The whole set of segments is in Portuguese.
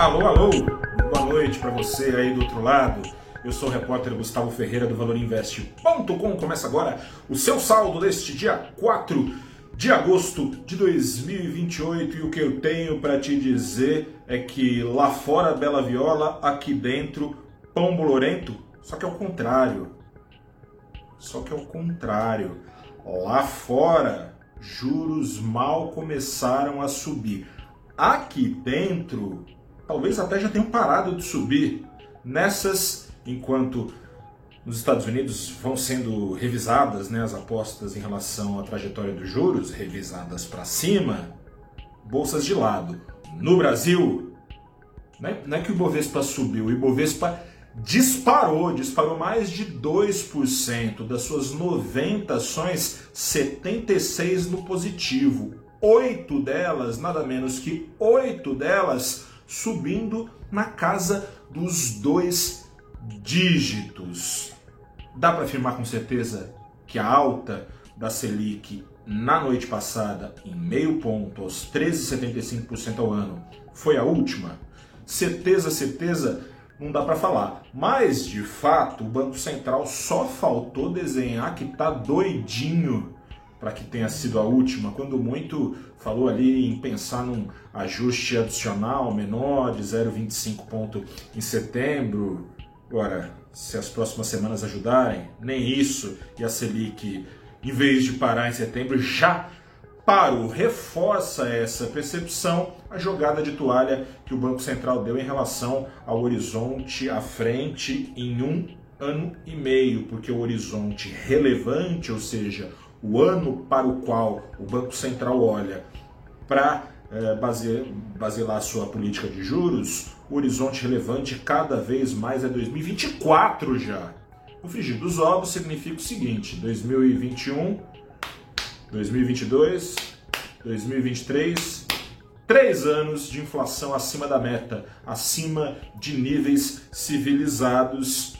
Alô, alô, boa noite para você aí do outro lado. Eu sou o repórter Gustavo Ferreira do ValorInvest.com. Começa agora o seu saldo deste dia 4 de agosto de 2028 e o que eu tenho para te dizer é que lá fora Bela Viola, aqui dentro Pão Bolorento, só que é o contrário. Só que é o contrário. Lá fora, juros mal começaram a subir. Aqui dentro, talvez até já tenham parado de subir. Nessas, enquanto nos Estados Unidos vão sendo revisadas né, as apostas em relação à trajetória dos juros, revisadas para cima, bolsas de lado. No Brasil, não é, não é que o Ibovespa subiu, o Ibovespa disparou, disparou mais de 2% das suas 90 ações, 76 no positivo. Oito delas, nada menos que oito delas, subindo na casa dos dois dígitos. Dá para afirmar com certeza que a alta da Selic na noite passada, em meio ponto, aos 13,75% ao ano, foi a última? Certeza, certeza, não dá para falar. Mas, de fato, o Banco Central só faltou desenhar que tá doidinho para que tenha sido a última, quando muito falou ali em pensar num ajuste adicional menor de 0,25 ponto em setembro. Agora, se as próximas semanas ajudarem, nem isso, e a Selic, em vez de parar em setembro, já parou. Reforça essa percepção a jogada de toalha que o Banco Central deu em relação ao horizonte à frente em um ano e meio, porque o horizonte relevante, ou seja, o ano para o qual o Banco Central olha para é, basear a sua política de juros, o horizonte relevante cada vez mais é 2024 já. O frigir dos ovos significa o seguinte: 2021, 2022, 2023, três anos de inflação acima da meta, acima de níveis civilizados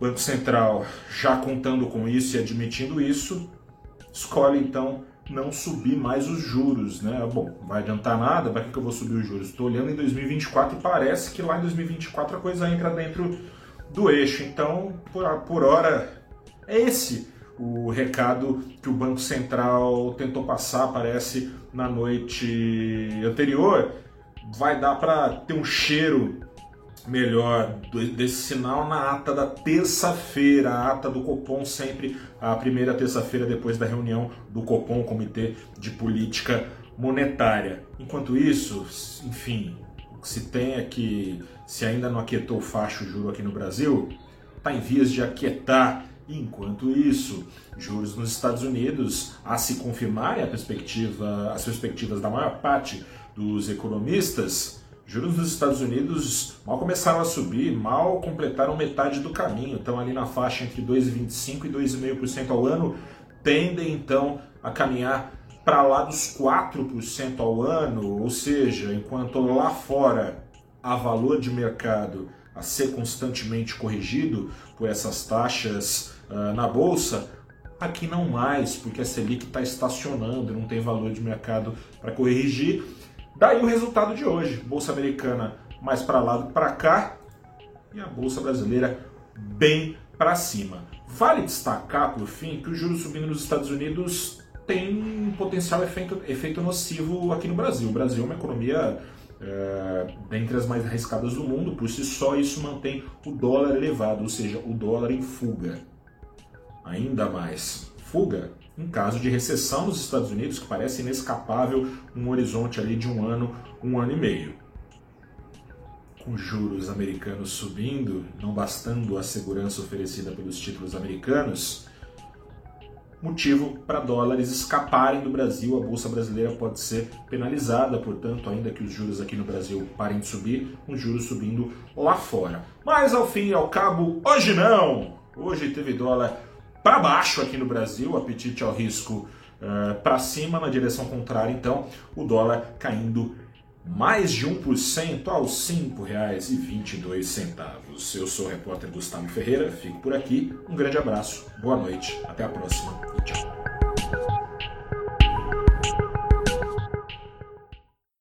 Banco Central, já contando com isso e admitindo isso, escolhe então não subir mais os juros, né? Bom, vai adiantar nada, para que, que eu vou subir os juros? Estou olhando em 2024 e parece que lá em 2024 a coisa entra dentro do eixo. Então, por, por hora, é esse o recado que o Banco Central tentou passar, parece, na noite anterior. Vai dar para ter um cheiro melhor desse sinal na ata da terça-feira, a ata do Copom sempre a primeira terça-feira depois da reunião do Copom, Comitê de Política Monetária. Enquanto isso, enfim, o que se tem é que se ainda não aquietou o facho juro aqui no Brasil, está em vias de aquietar. Enquanto isso, juros nos Estados Unidos, a se confirmarem a perspectiva, as perspectivas da maior parte dos economistas, Juros nos Estados Unidos mal começaram a subir, mal completaram metade do caminho, estão ali na faixa entre 2,25% e 2,5% ao ano, tendem então a caminhar para lá dos 4% ao ano, ou seja, enquanto lá fora há valor de mercado a ser constantemente corrigido por essas taxas uh, na bolsa, aqui não mais, porque a Selic está estacionando, não tem valor de mercado para corrigir Daí o resultado de hoje: bolsa americana mais para lá do que para cá e a bolsa brasileira bem para cima. Vale destacar, por fim, que o juros subindo nos Estados Unidos tem um potencial efeito, efeito nocivo aqui no Brasil. O Brasil é uma economia é, dentre as mais arriscadas do mundo, por si só isso mantém o dólar elevado, ou seja, o dólar em fuga. Ainda mais fuga em caso de recessão nos Estados Unidos, que parece inescapável, um horizonte ali de um ano, um ano e meio. Com juros americanos subindo, não bastando a segurança oferecida pelos títulos americanos, motivo para dólares escaparem do Brasil. A bolsa brasileira pode ser penalizada, portanto, ainda que os juros aqui no Brasil parem de subir, os juros subindo lá fora. Mas ao fim e ao cabo, hoje não! Hoje teve dólar para baixo aqui no Brasil, apetite ao risco uh, para cima, na direção contrária, então, o dólar caindo mais de 1% aos R$ 5,22. Eu sou o repórter Gustavo Ferreira, fico por aqui, um grande abraço, boa noite, até a próxima e tchau.